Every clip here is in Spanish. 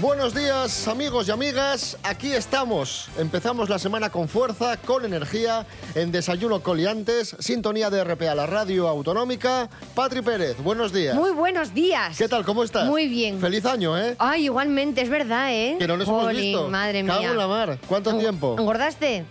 Buenos días amigos y amigas, aquí estamos. Empezamos la semana con fuerza, con energía, en Desayuno Coliantes, sintonía de RPA, la radio autonómica. Patri Pérez, buenos días. Muy buenos días. ¿Qué tal? ¿Cómo estás? Muy bien. Feliz año, ¿eh? Ay, igualmente, es verdad, ¿eh? Que no nos hemos visto. madre Cago mía. en la mar. ¿Cuánto Eng- tiempo? ¿Engordaste?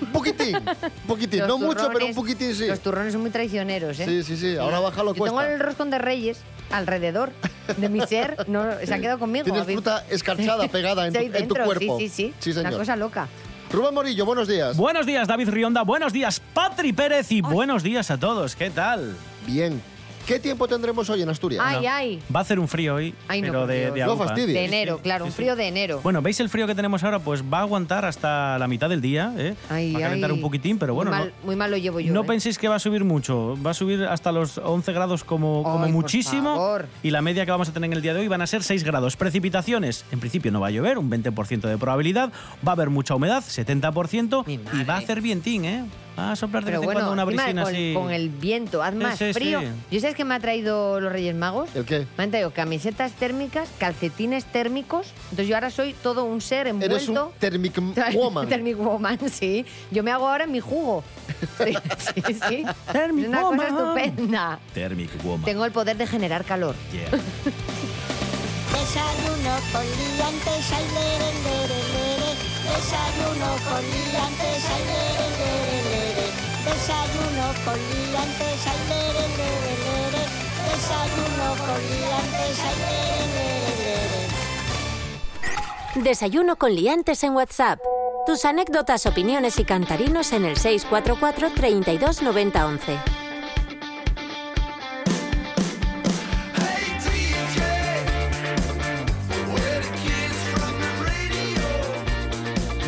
Un poquitín, un poquitín. Los no mucho, pero un poquitín sí. Los turrones son muy traicioneros, ¿eh? Sí, sí, sí. Ahora Yo tengo cuesta. el roscón de reyes alrededor de mi ser. No, se ha quedado conmigo. Tienes fruta escarchada pegada en tu, Sí, en tu dentro, cuerpo. Sí, sí, sí. señor. Una cosa loca. Rubén Morillo, buenos días. Buenos días, David Rionda. Buenos días, Patri Pérez. Y buenos días a todos. ¿Qué tal? Bien. ¿Qué tiempo tendremos hoy en Asturias? Ay, ay. Va a hacer un frío hoy, Ay, no, pero de, de No. De Sí, enero, claro, un frío de enero. Bueno, ¿veis el frío que tenemos ahora? Pues va a aguantar hasta la mitad del día, ¿eh? Ay, va a calentar ay. un poquitín, pero bueno, muy mal, no, muy mal lo llevo yo. no ¿eh? penséis que va a subir mucho. Va a subir hasta los 11 grados como, como muchísimo. favor. Y la media que vamos a tener en el día de hoy van a ser 6 grados. Precipitaciones, en principio no va a llover, un 20% de probabilidad. Va a haber mucha humedad, 70%. Mi Y va a hacer vientín, ¿eh? Va a soplar de Pero vez en bueno, cuando una brisina con, así. con el viento, haz Sí, más sí, frío. sí. ¿Yo sabes qué me ha traído los Reyes Magos? ¿El qué? Me han traído camisetas térmicas, calcetines térmicos. Entonces yo ahora soy todo un ser envuelto. Eres un thermic woman. Thermic Woman, sí. Yo me hago ahora mi jugo. Sí, sí. sí. Thermic es una cosa Woman. estupenda. Thermic Woman. Tengo el poder de generar calor. Yeah. Desayuno con liantes, ay, lere, lere, lere. Desayuno con liantes, lere, lere. Desayuno con liantes, ay, lere, lere, lere. Desayuno con liantes, ay, lere, lere. Desayuno con liantes en WhatsApp. Tus anécdotas, opiniones y cantarinos en el 644 32 90 11.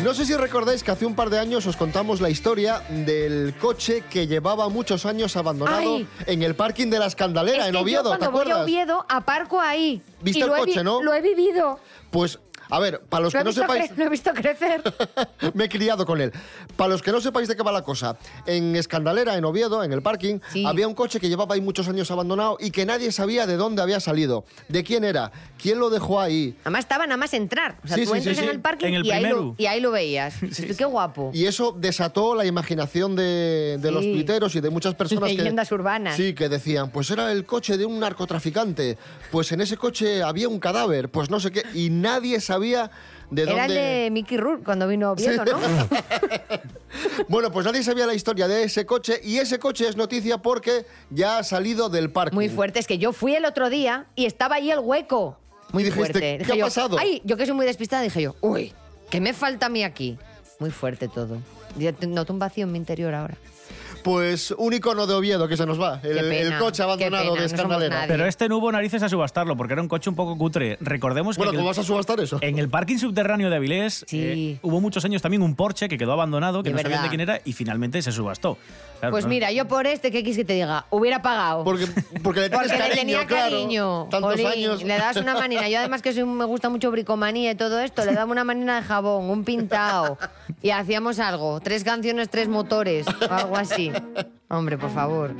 No sé si recordáis que hace un par de años os contamos la historia del coche que llevaba muchos años abandonado Ay. en el parking de la Escandalera, Es en que yo Oviedo, ¿te cuando voy a acuerdas? Oviedo, aparco ahí. ¿Viste Y el coche, no? Lo he vivido. Pues, a ver, para los Lo que no sepáis... lo he visto crecer. Me he criado con él. Para los que no sepáis de qué va la cosa, en Escandalera, en Oviedo, en el parking, Sí. había un coche que llevaba ahí muchos años abandonado y que nadie sabía de dónde había salido, de quién era, quién lo dejó ahí. Además estaba nada más entrar. O sea, Sí, tú sí, entras sí, en el parking En el y, ahí lo, primero. y ahí lo veías. Qué guapo. Y eso desató la imaginación de, de los tuiteros y de muchas personas Leyendas que... urbanas. Sí, que decían, pues era el coche de un narcotraficante, pues en ese coche había un cadáver, pues no sé qué, y nadie sabía de Era el dónde... de Mickey Rourke cuando vino Oviedo, ¿no? Bueno, pues nadie sabía la historia de ese coche y ese coche es noticia porque ya ha salido del parking. Muy fuerte. Es que yo fui el otro día y estaba ahí el hueco. Muy dijiste, fuerte. ¿qué Dije ha yo, pasado? Ay, yo que soy muy despistada, dije yo, uy, ¿qué me falta a mí aquí? Muy fuerte todo. Yo noto un vacío en mi interior ahora. Pues un icono de Oviedo que se nos va, el, Qué pena, el coche abandonado pena, de Escandalera. Pero este no hubo narices a subastarlo porque era un coche un poco cutre. Recordemos bueno, que ¿cómo en el- vas a subastar eso? en el parking subterráneo de Avilés Sí. eh, hubo muchos años también un Porsche que quedó abandonado, que De no sabían de quién era y finalmente se subastó. Claro, Pues ¿no? mira, yo por este, ¿qué quieres que te diga? Hubiera pagado. Porque, porque le Porque cariño, le tenía claro. cariño. Tantos Jolín, años. Le das una manina. Yo además que soy, un- me gusta mucho bricomanía y todo esto, le daba una manina de jabón, un pintado. Y hacíamos algo. Tres canciones, tres motores. O algo así. Hombre, por favor.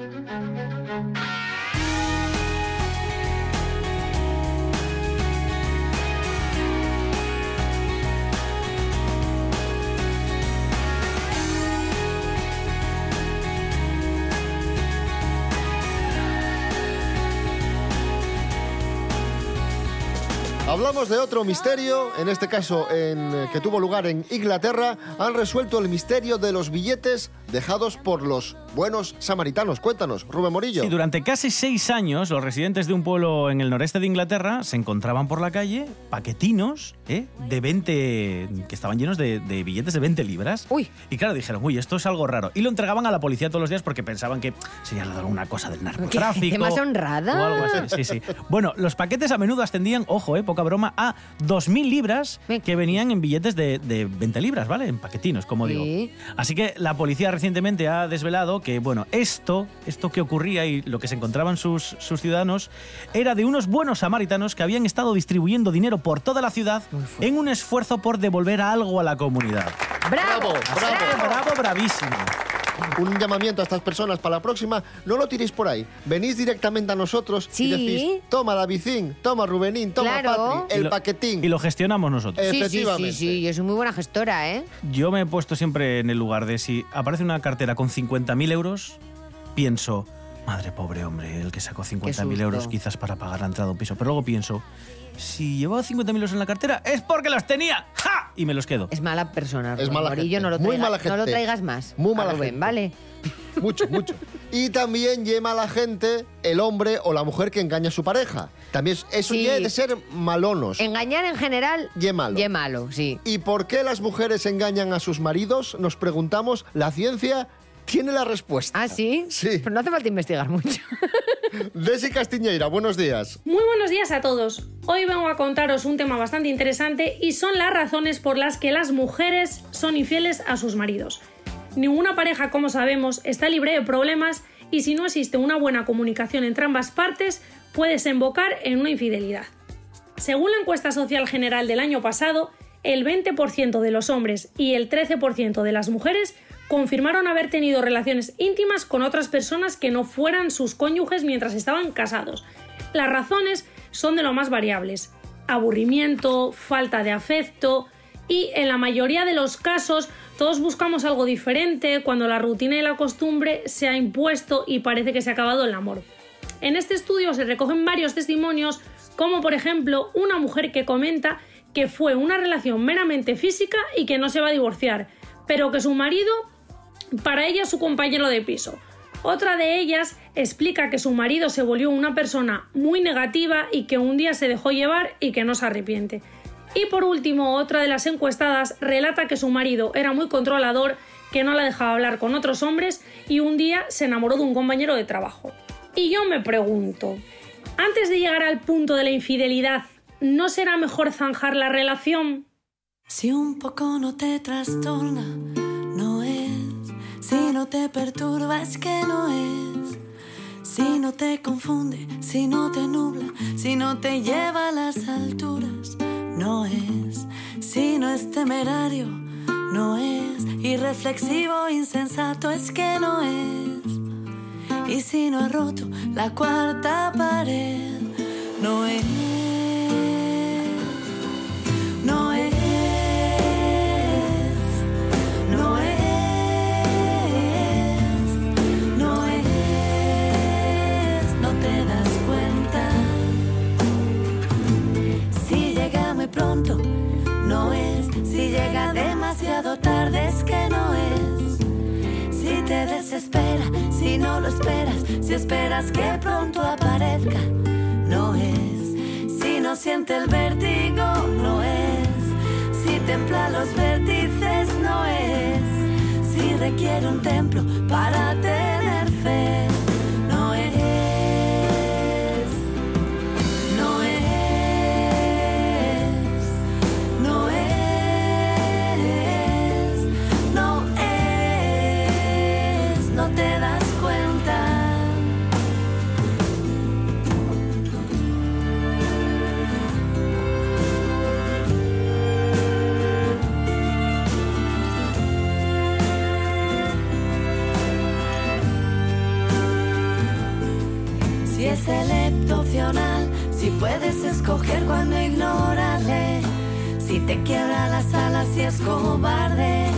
Hablamos de otro misterio, en este caso en, eh, que tuvo lugar en Inglaterra. Han resuelto el misterio de los billetes dejados por los buenos samaritanos. Cuéntanos, Rubén Morillo. Sí, durante casi seis años, los residentes de un pueblo en el noreste de Inglaterra se encontraban por la calle paquetinos ¿eh? de 20, que estaban llenos de, de billetes de 20 libras. Uy. Y claro, dijeron, uy, esto es algo raro. Y lo entregaban a la policía todos los días porque pensaban que sería alguna cosa del narcotráfico. gente más honrada. O algo así. Sí, sí. Bueno, los paquetes a menudo ascendían, ojo, eh, poca broma, a 2.000 libras que venían en billetes de, de 20 libras, ¿vale? En paquetinos, como Sí. digo. Así que la policía recientemente ha desvelado que, bueno, esto, esto que ocurría y lo que se encontraban sus, sus ciudadanos era de unos buenos samaritanos que habían estado distribuyendo dinero por toda la ciudad en un esfuerzo por devolver algo a la comunidad. ¡Bravo! Bravo, Así bravo, bravísimo. Un llamamiento a estas personas para la próxima, no lo tiréis por ahí. Venís directamente a nosotros Sí. y decís, toma Davidín, toma Rubenín, toma Claro. Patri, Y el lo- paquetín. Y lo gestionamos nosotros. Sí, sí, sí, Efectivamente. sí, yo soy muy buena gestora, ¿eh? Yo me he puesto siempre en el lugar de si aparece una cartera con 50.000 euros, pienso, madre pobre hombre, el que sacó 50.000 susto. euros quizás para pagar la entrada a un piso. Pero luego pienso, si llevaba 50.000 euros en la cartera es porque los tenía. ¡Ja! Y me los quedo. Es mala persona, Es mala Morillo, gente, no lo muy traiga- mala No lo gente. traigas más. Muy a mala Rubén, gente. ¿vale? Mucho, mucho. Y también llama a la gente el hombre o la mujer que engaña a su pareja. También es- eso Sí. ya es de ser malonos. Engañar en general... Ye malo. ye malo, sí. ¿Y por qué las mujeres engañan a sus maridos? Nos preguntamos. La ciencia tiene la respuesta. ¿Ah, sí? Sí. Pero no hace falta investigar mucho. Desi Castiñeira, buenos días. Muy buenos días a todos. Hoy vengo a contaros un tema bastante interesante y son las razones por las que las mujeres son infieles a sus maridos. Ninguna pareja, como sabemos, está libre de problemas y si no existe una buena comunicación entre ambas partes, puede desembocar en una infidelidad. Según la encuesta social general del año pasado, el 20% de los hombres y el 13% de las mujeres confirmaron haber tenido relaciones íntimas con otras personas que no fueran sus cónyuges mientras estaban casados. Las razones son de lo más variables. Aburrimiento, falta de afecto y en la mayoría de los casos todos buscamos algo diferente cuando la rutina y la costumbre se ha impuesto y parece que se ha acabado el amor. En este estudio se recogen varios testimonios, como por ejemplo una mujer que comenta que fue una relación meramente física y que no se va a divorciar, pero que su marido, para ella su compañero de piso. Otra de ellas explica que su marido se volvió una persona muy negativa y que un día se dejó llevar y que no se arrepiente. Y por último, otra de las encuestadas relata que su marido era muy controlador, que no la dejaba hablar con otros hombres y un día se enamoró de un compañero de trabajo. Y yo me pregunto, antes de llegar al punto de la infidelidad, ¿no será mejor zanjar la relación? Si un poco no te trastorna. Si no te perturba, es que no es. Si no te confunde, si no te nubla, si no te lleva a las alturas, no es. Si no es temerario, no es. Irreflexivo, insensato, es que no es. Y si no ha roto la cuarta pared, no es. No es. Si llega demasiado tarde, es que no es. Si te desespera, si no lo esperas, si esperas que pronto aparezca, no es. Si no siente el vértigo, no es. Si templa los vértices, no es. Si requiere un templo para tener fe, puedes escoger cuando ignorarle. Si te quiebra las alas, si es cobarde.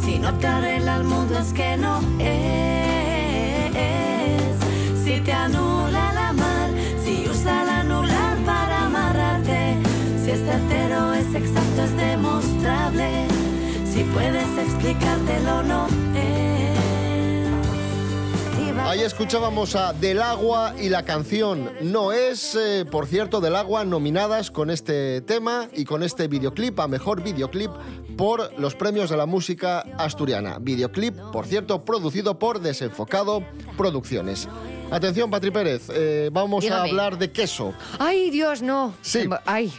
Si no te arregla el mundo, es que no es. Si te anula el amar, si usa el anular para amarrarte. Si es certero, es exacto, es demostrable. Si puedes explicártelo, no Ahí escuchábamos a Del Agua y la canción No es, eh, por cierto, Del Agua nominadas con este tema y con este videoclip a mejor videoclip por los premios de la música asturiana. Videoclip, por cierto, producido por Desenfocado Producciones. Atención, Patri Pérez, eh, vamos Dígame. a hablar de queso. Ay, Dios, no. Sí. Ay,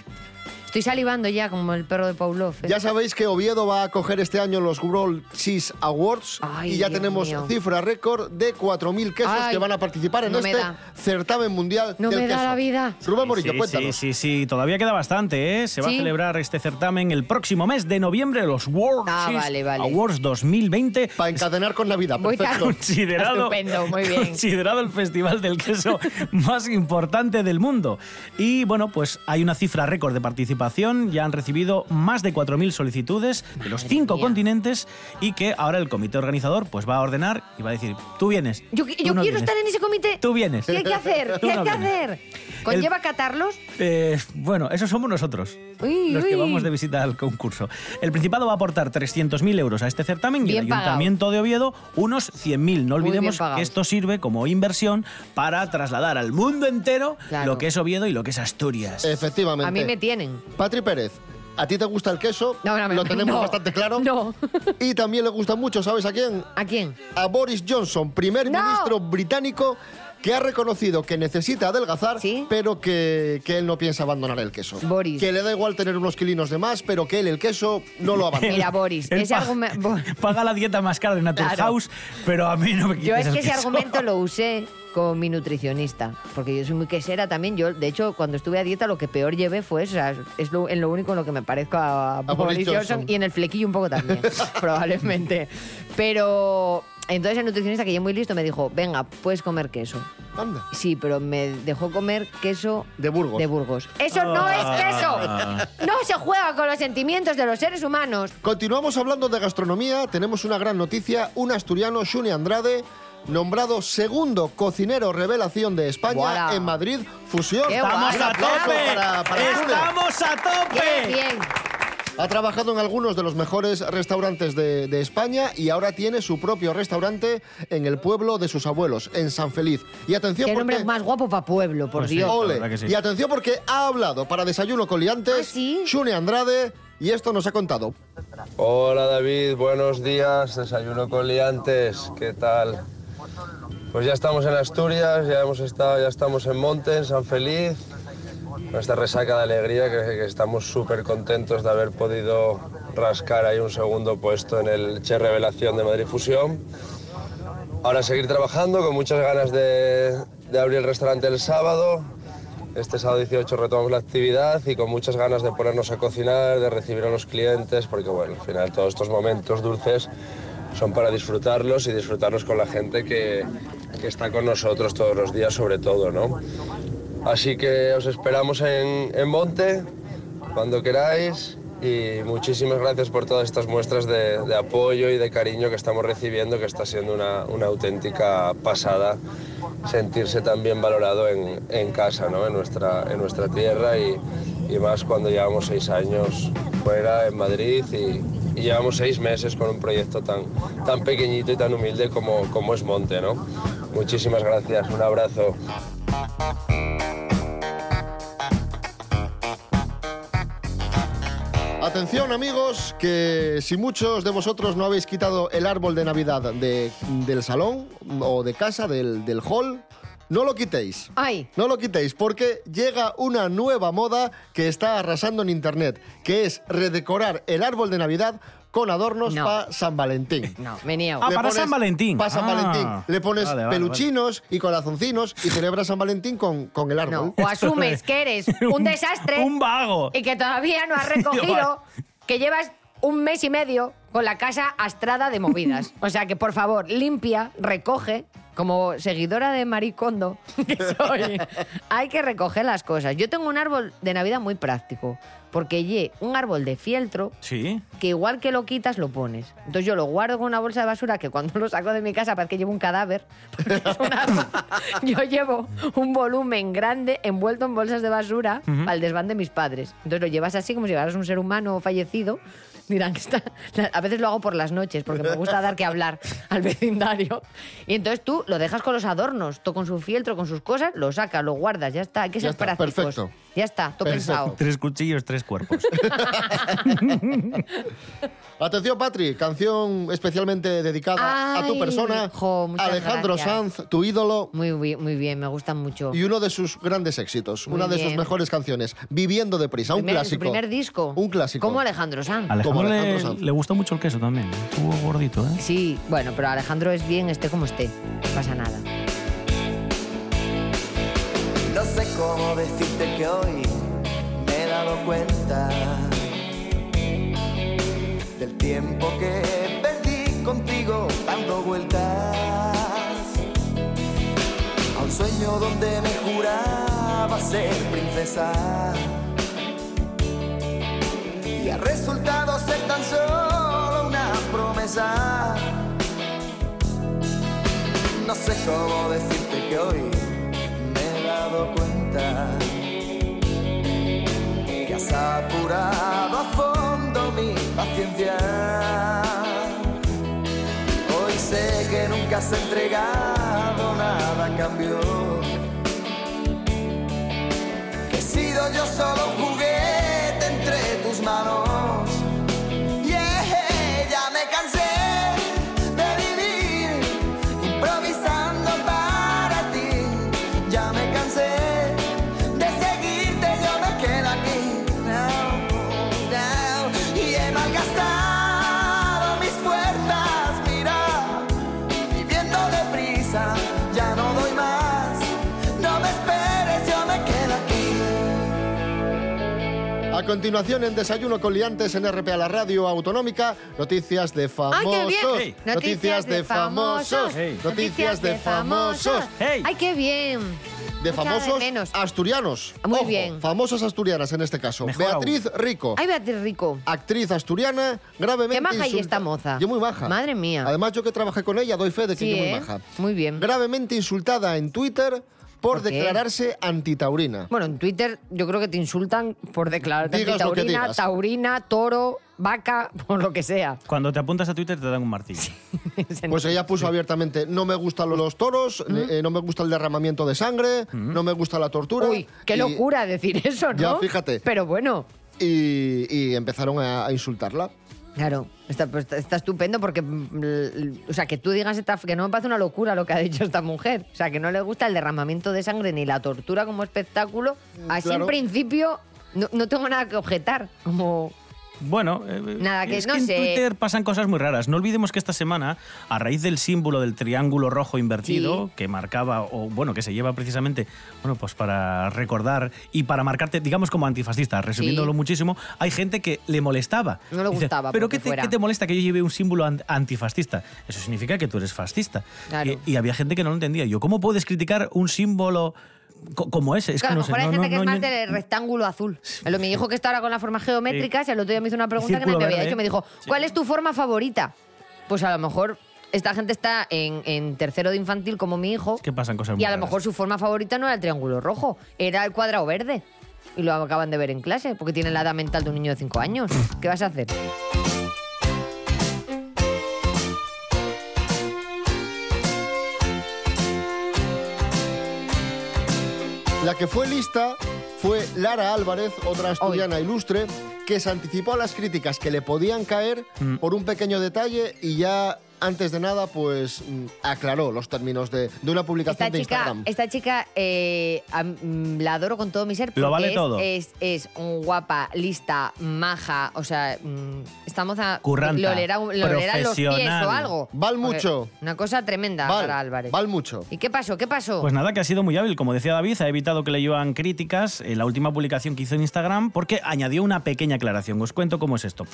estoy salivando ya como el perro de Pavlov. ¿eh? Ya sabéis que Oviedo va a coger este año los World Cheese Awards Ay, y ya Dios tenemos mío. cifra récord de 4.000 quesos Ay, que van a participar en no este certamen mundial No del me da queso. la vida. Rubén Morillo, sí, cuéntanos. Sí, sí, sí, todavía queda bastante, ¿eh? Se va a Sí. celebrar este certamen el próximo mes de noviembre, los World Ah, Cheese vale, vale. Awards 2020. Para encadenar con Navidad, perfecto. Considerado, Estupendo, muy bien. considerado el festival del queso más importante del mundo. Y bueno, pues hay una cifra récord de participación. Ya han recibido más de 4.000 solicitudes de los cinco mía. continentes y que ahora el comité organizador pues va a ordenar y va a decir, tú vienes. Yo, tú yo no quiero vienes". estar en ese comité. Tú vienes. ¿Qué hay que hacer? ¿Qué hay no que vienes. hacer? ¿Conlleva catarlos? Eh, bueno, eso somos nosotros, Uy, los que uy. vamos de visita al concurso. El Principado va a aportar 300.000 euros a este certamen y Bien el pagado. Ayuntamiento de Oviedo unos 100.000. No olvidemos que esto sirve como inversión para trasladar al mundo entero Claro. lo que es Oviedo y lo que es Asturias. Efectivamente. A mí me tienen. Patri Pérez, ¿a ti te gusta el queso? No, no, Lo tenemos no. bastante claro. No. Y también le gusta mucho, ¿sabes a quién? ¿A quién? A Boris Johnson, primer ministro británico que ha reconocido que necesita adelgazar, ¿Sí? pero que, que él no piensa abandonar el queso. Boris. Que le da igual tener unos kilinos de más, pero que él el queso no lo abandona. Mira, Boris, ese pa- argumento... Paga la dieta más cara de Naturhaus, Claro. pero a mí no me Yo es el que ese queso. argumento lo usé con mi nutricionista, porque yo soy muy quesera también. Yo, de hecho, cuando estuve a dieta, lo que peor llevé fue eso. O sea, es lo, en lo único en lo que me parezco a, Boris Boris Johnson. Johnson. y en el flequillo un poco también, probablemente. Pero entonces el nutricionista, que ya muy listo, me dijo, venga, puedes comer queso. Anda. Sí, pero me dejó comer queso De Burgos. de Burgos. ¡Eso no es Ah. queso! No se juega con los sentimientos de los seres humanos. Continuamos hablando de gastronomía. Tenemos una gran noticia. Un asturiano, Shuni Andrade, nombrado segundo cocinero revelación de España Guala. en Madrid Fusión. ¡Estamos a para- para. ¡Estamos a tope! ¡Qué bien! Ha trabajado en algunos de los mejores restaurantes de, de España y ahora tiene su propio restaurante en el pueblo de sus abuelos, en San Feliz. Y atención Qué porque... nombre más guapo para pueblo, por Pues sí. Dios. Ole. Sí. Y atención porque ha hablado para Desayuno con Liantes, ¿Ah, sí? Shuni Andrade, y esto nos ha contado. Hola David, buenos días, desayuno con liantes, ¿qué tal? Pues ya estamos en Asturias, ya hemos estado, ya estamos en Monte, en San Feliz, esta resaca de alegría que, estamos súper contentos de haber podido rascar ahí un segundo puesto en el Che Revelación de Madrid Fusión. Ahora seguir trabajando con muchas ganas de, de abrir el restaurante el sábado. Este sábado 18 retomamos la actividad y con muchas ganas de ponernos a cocinar, de recibir a los clientes, porque bueno, al final todos estos momentos dulces son para disfrutarlos y disfrutarlos con la gente que, que está con nosotros todos los días sobre todo, ¿no? Así que os esperamos en, en Monte, cuando queráis, y muchísimas gracias por todas estas muestras de, apoyo y de cariño que estamos recibiendo, que está siendo una, una auténtica pasada sentirse tan bien valorado en, en casa, ¿no? en, nuestra, en nuestra tierra y, y más cuando llevamos seis años fuera en Madrid y, y llevamos seis meses con un proyecto tan, tan pequeñito y tan humilde como, como es Monte. ¿no? Muchísimas gracias, un abrazo. Atención amigos, que si muchos de vosotros no habéis quitado el árbol de Navidad de- del salón o de casa, del, del hall, no lo quitéis. Ay, No lo quitéis porque llega una nueva moda que está arrasando en internet, que es redecorar el árbol de Navidad con adornos No. para San Valentín. no, me niego. Ah, Le para San Valentín. Para San Ah. Valentín. Le pones Vale, vale, peluchinos y corazoncinos y celebras San Valentín con, con el árbol. No, o asumes que eres un desastre Un vago. y que todavía no has recogido, que llevas un mes y medio con la casa astrada de movidas. O sea que, por favor, limpia, recoge. Como seguidora de Maricondo que soy, hay que recoger las cosas. Yo tengo un árbol de Navidad muy práctico, porque lle un árbol de fieltro Sí. que igual que lo quitas, lo pones. Entonces yo lo guardo con una bolsa de basura que cuando lo saco de mi casa parece que llevo un cadáver. es yo llevo un volumen grande envuelto en bolsas de basura al desván de mis padres. Entonces lo llevas así como si llevaras un ser humano fallecido. Dirán que está... A veces lo hago por las noches porque me gusta dar que hablar al vecindario. Y entonces tú lo dejas con los adornos, todo con su fieltro, con sus cosas, lo sacas, lo guardas, ya está. Hay que Ya ser está, prácticos. perfecto. Ya está, todo pensado. Tres cuchillos, tres cuerpos. Atención, Patri, canción especialmente dedicada a tu persona. jo, Alejandro gracias. Sanz, tu ídolo. Muy bien, muy bien, me gustan mucho. Y uno de sus grandes éxitos, Muy una de sus mejores canciones, Viviendo deprisa, un Primer- su clásico. primer disco. Un clásico. Como Alejandro Sanz. Alejandro, Como le, Alejandro Sanz. le gustó mucho el queso también. Estuvo gordito, ¿eh? Sí, bueno, pero Alejandro es bien, esté como esté. No pasa nada. No sé cómo decirte que hoy me he dado cuenta del tiempo que perdí contigo dando vueltas a un sueño donde me juraba ser princesa y ha resultado ser tan solo una promesa. No sé cómo decirte que hoy que has apurado a fondo mi paciencia. Hoy sé que nunca has entregado nada a cambio. Que he sido yo solo un juguete continuación, en Desayuno con Liantes en RPA, la radio autonómica, noticias de famosos. Noticias de famosos. Hey. Noticias de famosos. Hey. ¡Ay, qué bien! De famosos menos. asturianos. Muy Ojo, bien. Famosas asturianas en este caso. Mejor aún. Beatriz Rico. ¡Ay, Beatriz Rico! Actriz asturiana, gravemente Qué maja y insulta- esta moza. Yo muy maja. Madre mía. Además, yo que trabajé con ella, doy fe de que Sí, yo muy ¿eh? maja. Muy bien. Gravemente insultada en Twitter por, ¿Por declararse antitaurina. Bueno, en Twitter yo creo que te insultan por declararte Digas que taurina, toro, vaca, por lo que sea. Cuando te apuntas a Twitter te dan un martillo. Pues ella puso abiertamente, no me gustan los toros, eh, no me gusta el derramamiento de sangre, no me gusta la tortura. Uy, qué y- locura decir eso, ¿no? Ya, fíjate. Pero bueno, Y, y empezaron a, a insultarla. Claro, está, pues, está- estupendo porque, mm, l- o sea, que tú digas esta, que no me parece una locura lo que ha dicho esta mujer. O sea, que no le gusta el derramamiento de sangre ni la tortura como espectáculo. Así Claro. en principio no, no tengo nada que objetar. Como, Bueno, eh, Nada, que es no que en sé. Twitter pasan cosas muy raras. No olvidemos que esta semana, a raíz del símbolo del triángulo rojo invertido, Sí. que marcaba, o bueno, que se lleva precisamente, bueno, pues para recordar y para marcarte, digamos, como antifascista, resumiéndolo Sí. muchísimo, hay gente que le molestaba. No le Dice, gustaba ¿Pero porque qué te, fuera". qué te molesta que yo lleve un símbolo an- antifascista? Eso significa que tú eres fascista. Claro. Y, y había gente que no lo entendía. Yo, ¿cómo puedes criticar un símbolo como ese? Es Claro, que a no sé, hay no- gente no- que es no- más del rectángulo azul. Lo, mi hijo que está ahora con las formas geométricas, Sí. el otro día me hizo una pregunta que nadie me había hecho. Me dijo. ¿cuál es tu forma favorita? Pues a lo mejor esta gente está en, en tercero de infantil como mi hijo. Es que pasan cosas muy Y a lo raras. mejor su forma favorita no era el triángulo rojo, era el cuadrado verde. Y lo acaban de ver en clase, porque tienen la edad mental de un niño de 5 años. ¿Qué vas a hacer? La que fue lista fue Lara Álvarez, otra asturiana ilustre, que se anticipó a las críticas que le podían caer Mm. por un pequeño detalle y ya antes de nada pues mm, aclaró los términos de, de una publicación Esta de chica, Instagram. esta chica eh, mm, la adoro con todo mi ser. Lo porque vale es, todo. Es, es un guapa, lista, maja. O sea, estamos a. Curranta, le olerá- le olerán los pies o algo. Val Porque mucho. Una cosa tremenda Val, para Álvarez. val mucho. ¿Y qué pasó? ¿Qué pasó? Pues nada, que ha sido muy hábil. Como decía David, ha evitado que le llevan críticas en la última publicación que hizo en Instagram porque añadió una pequeña aclaración. Os cuento cómo es esto.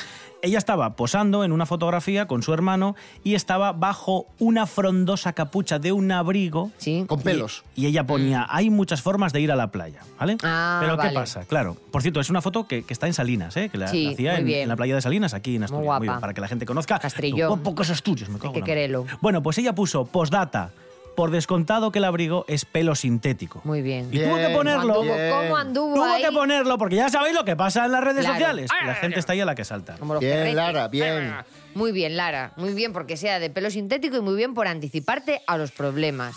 Ella estaba posando en una fotografía con su hermano y estaba bajo una frondosa capucha de un abrigo. Sí. Con pelos. Y, y ella ponía, hay muchas formas de ir a la playa, ¿vale? Ah, Pero ¿qué pasa? Claro. Por cierto, es una foto que, que está en Salinas, ¿eh? Que la, Sí, la hacía en, en la playa de Salinas, aquí en Asturias. guapa. bien, para que la gente conozca. Castrillón. Lo guapo que es Asturias, me cago que en la- quererlo. Bueno, pues ella puso postdata. Por descontado que el abrigo es pelo sintético. Muy bien. Y tuvo que ponerlo. ¿Cómo anduvo, Bien. cómo anduvo Tuvo ahí? que ponerlo porque ya sabéis lo que pasa en las redes Claro. sociales. que la gente está ahí a la que salta. Como los Bien, perretes. Lara, bien. Muy bien, Lara. Muy bien porque sea de pelo sintético y muy bien por anticiparte a los problemas.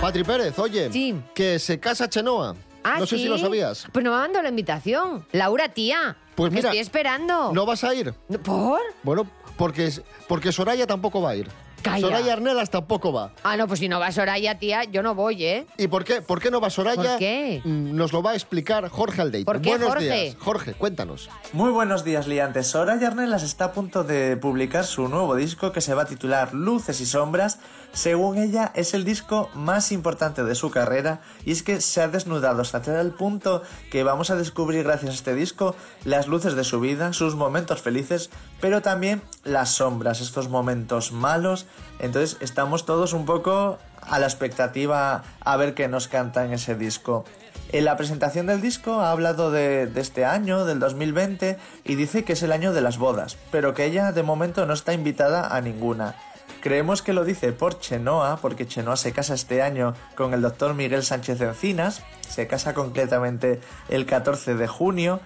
Patri Pérez, oye, Sí. que se casa Chenoa. Ah, no sé ¿sí? si lo sabías. Pues no me mandado la invitación. Laura, tía. Pues mira, Estoy esperando. ¿No vas a ir? ¿Por? Bueno, porque, porque Soraya tampoco va a ir. Calla. Soraya Arnelas tampoco va. Ah, no, pues si no va Soraya, tía, yo no voy, ¿eh? ¿Y por qué? ¿Por qué no va Soraya? ¿Por qué? Mm, Nos lo va a explicar Jorge Aldeite. ¿Por qué, Buenos Jorge? días. Jorge, cuéntanos. Muy buenos días, liantes. Soraya Arnelas está a punto de publicar su nuevo disco que se va a titular Luces y Sombras. Según ella, es el disco más importante de su carrera y es que se ha desnudado hasta tal punto que vamos a descubrir gracias a este disco las luces de su vida, sus momentos felices, pero también las sombras, estos momentos malos. Entonces estamos todos un poco a la expectativa a ver qué nos canta en ese disco. En la presentación del disco ha hablado de, de, este año, del 2020, y dice que es el año de las bodas, pero que ella de momento no está invitada a ninguna. Creemos que lo dice por Chenoa, porque Chenoa se casa este año con el doctor Miguel Sánchez Encinas, se casa concretamente el 14 de junio,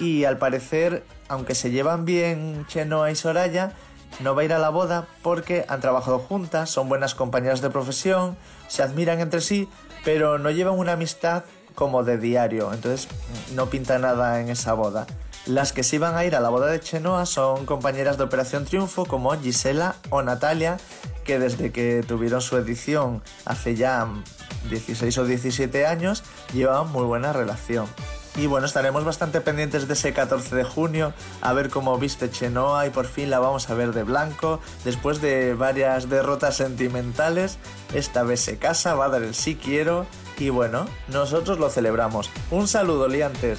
y al parecer, aunque se llevan bien Chenoa y Soraya, no va a ir a la boda porque han trabajado juntas, son buenas compañeras de profesión, se admiran entre sí, pero no llevan una amistad como de diario, entonces no pinta nada en esa boda. Las que sí van a ir a la boda de Chenoa son compañeras de Operación Triunfo como Gisela o Natalia, que desde que tuvieron su edición hace ya 16 o 17 años llevaban muy buena relación. Y bueno, estaremos bastante pendientes de ese 14 de junio, a ver cómo viste Chenoa y por fin la vamos a ver de blanco. Después de varias derrotas sentimentales, esta vez se casa, va a dar el sí quiero y bueno, nosotros lo celebramos. Un saludo, liantes.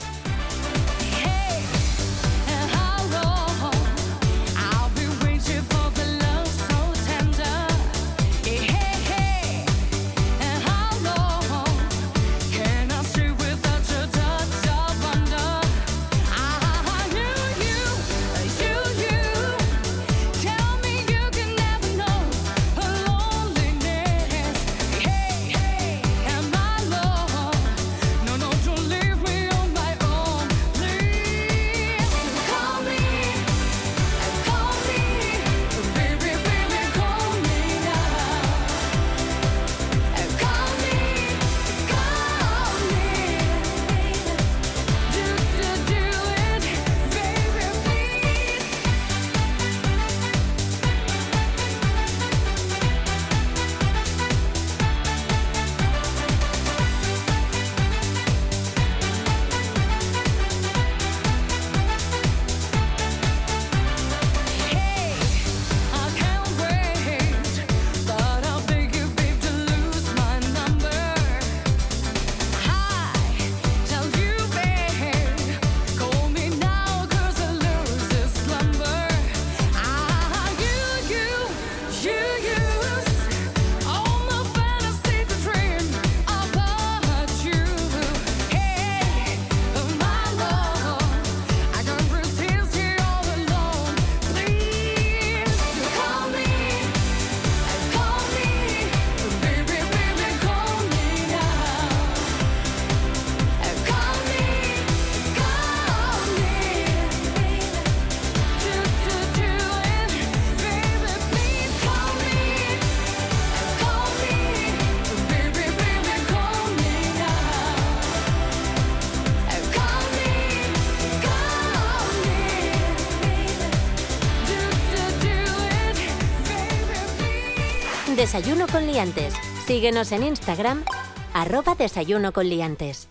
Desayuno con liantes. Síguenos en Instagram, arroba desayuno con liantes.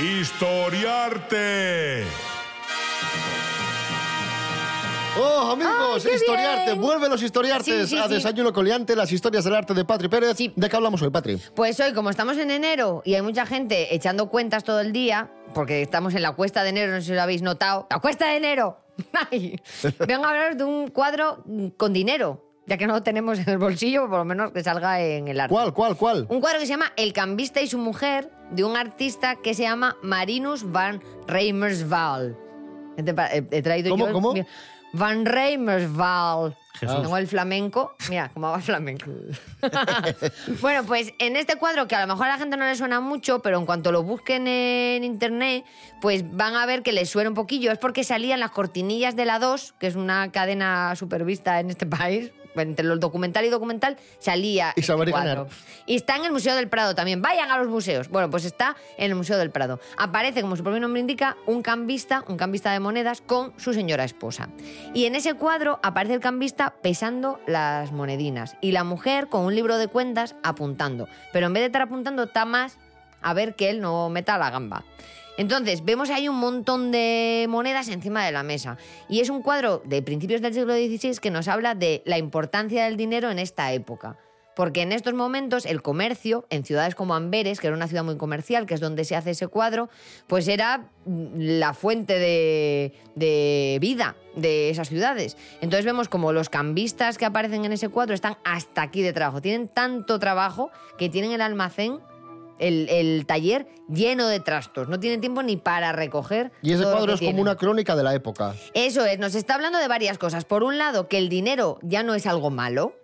Historiarte. Oh, amigos, ¡Ay, qué historiarte. bien! Vuelven los historiartes Sí, sí, a sí. Desayuno Coliante, las historias del arte de Patri Pérez. ¿De qué hablamos hoy, Patri? Pues hoy, como estamos en enero y hay mucha gente echando cuentas todo el día, porque estamos en la cuesta de enero, no sé si lo habéis notado. ¡La cuesta de enero! Ay, Vengo a hablaros de un cuadro con dinero, ya que no lo tenemos en el bolsillo, por lo menos que salga en el arte. ¿Cuál, cuál, cuál? Un cuadro que se llama El cambista y su mujer, de un artista que se llama Marinus van Reimersval. ¿Qué te pa- He, traído ¿Cómo, yo... cómo? mira, Van Reimersval. Jesús. Tengo el flamenco. Mira, cómo va el flamenco. bueno, pues en este cuadro, que a lo mejor a la gente no le suena mucho, pero en cuanto lo busquen en internet, pues van a ver que les suena un poquillo. Es porque salían las cortinillas de la 2, que es una cadena supervista en este país. Entre los documental y documental salía este cuadro. Ricaner. Y está en el Museo del Prado también. Vayan a los museos. Bueno, pues está en el Museo del Prado. Aparece, como su propio nombre indica, un cambista, un cambista de monedas con su señora esposa. Y en ese cuadro aparece el cambista pesando las monedinas y la mujer con un libro de cuentas apuntando. Pero en vez de estar apuntando, está más a ver que él no meta la gamba. Entonces, vemos ahí un montón de monedas encima de la mesa. Y es un cuadro de principios del siglo XVI que nos habla de la importancia del dinero en esta época. Porque en estos momentos el comercio, en ciudades como Amberes, que era una ciudad muy comercial, que es donde se hace ese cuadro, pues era mm, la fuente de, de vida de esas ciudades. Entonces vemos como los cambistas que aparecen en ese cuadro están hasta aquí de trabajo. Tienen tanto trabajo que tienen el almacén el, el taller lleno de trastos. No tienen tiempo ni para recoger. Y ese todo cuadro es como una crónica de la época. Eso es, nos está hablando de varias cosas. Por un lado, que el dinero ya no es algo malo,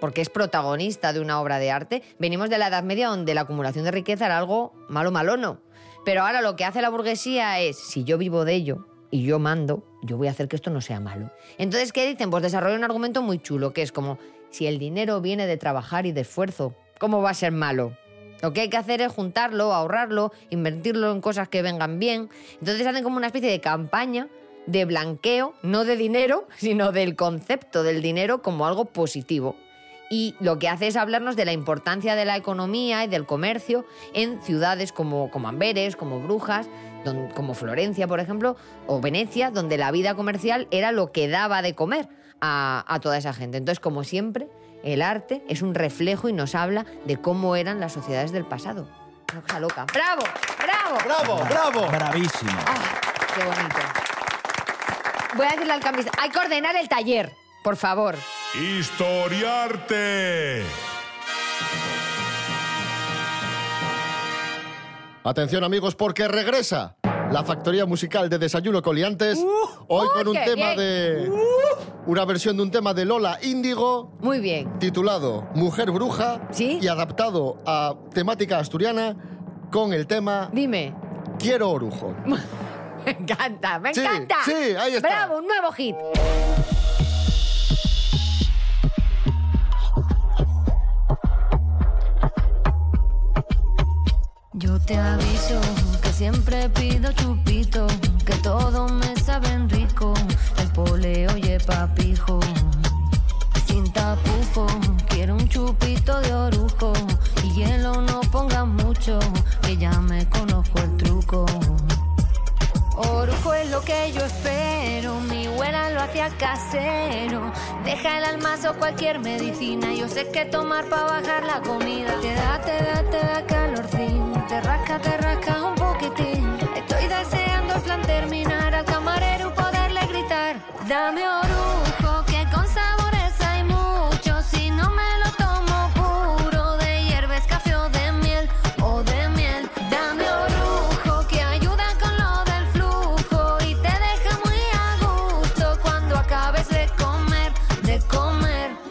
porque es protagonista de una obra de arte. Venimos de la Edad Media donde la acumulación de riqueza era algo malo, malono. Pero ahora lo que hace la burguesía es, si yo vivo de ello y yo mando, yo voy a hacer que esto no sea malo. Entonces, ¿qué dicen? Pues desarrolla un argumento muy chulo, que es como, si el dinero viene de trabajar y de esfuerzo, ¿cómo va a ser malo? Lo que hay que hacer es juntarlo, ahorrarlo, invertirlo en cosas que vengan bien. Entonces hacen como una especie de campaña de blanqueo, no de dinero, sino del concepto del dinero como algo positivo. Y lo que hace es hablarnos de la importancia de la economía y del comercio en ciudades como, como Amberes, como Brujas, como Florencia, por ejemplo, o Venecia, donde la vida comercial era lo que daba de comer a toda esa gente. Entonces, como siempre, el arte es un reflejo y nos habla de cómo eran las sociedades del pasado. Cosa loca. ¡Bravo! ¡Bravo! ¡Bravo! ¡Bravo! Bravísimo. ¡Ah, ¡Qué bonito! Voy a decirle al cambista, hay que ordenar el taller, por favor. Historiarte. Atención amigos, porque regresa la factoría musical de Desayuno Coliantes. hoy con un tema bien. de... Una versión de un tema de Lola Índigo. Muy bien. Titulado Mujer Bruja. ¿Sí? Y adaptado a temática asturiana con el tema Dime. Quiero Orujo. Me encanta, me Sí, encanta. sí, ahí está. Bravo, un nuevo hit. Yo te aviso siempre pido chupito, que todo me saben rico, el poleo el papijo. Sin tapujo, quiero un chupito de orujo y hielo no pongas mucho, que ya me conozco el lo que yo espero, mi abuela lo hacía casero. Deja el almazo cualquier medicina, yo sé que tomar para bajar la comida. Te da, te da, te da calorcín, te rasca, te rasca un poquitín. Estoy deseando el plan terminar, al camarero poderle gritar. Dame orujo,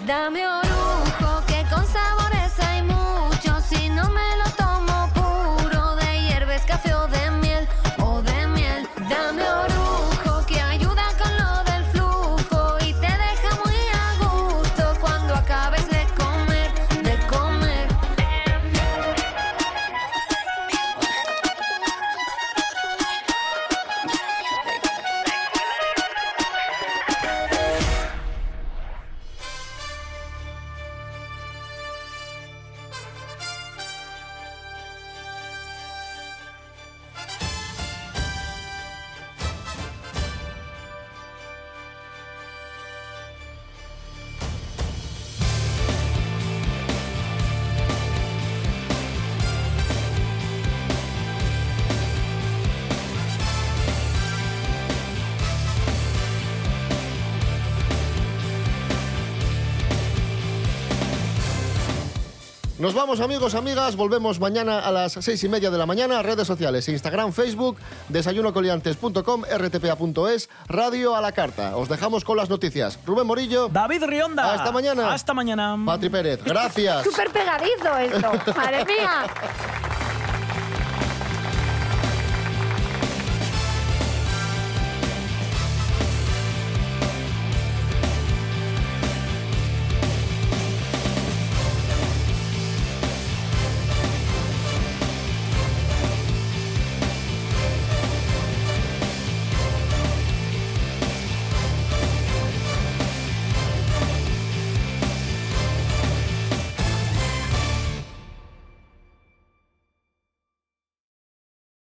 Dame orujo, Nos vamos amigos, amigas, volvemos mañana a las seis y media de la mañana, redes sociales, Instagram, Facebook, desayunocoliantes.com, rtpa.es, radio a la carta. Os dejamos con las noticias. Rubén Morillo. David Rionda. Hasta mañana. Hasta mañana. Patri Pérez, gracias. Súper pegadizo esto. Madre mía.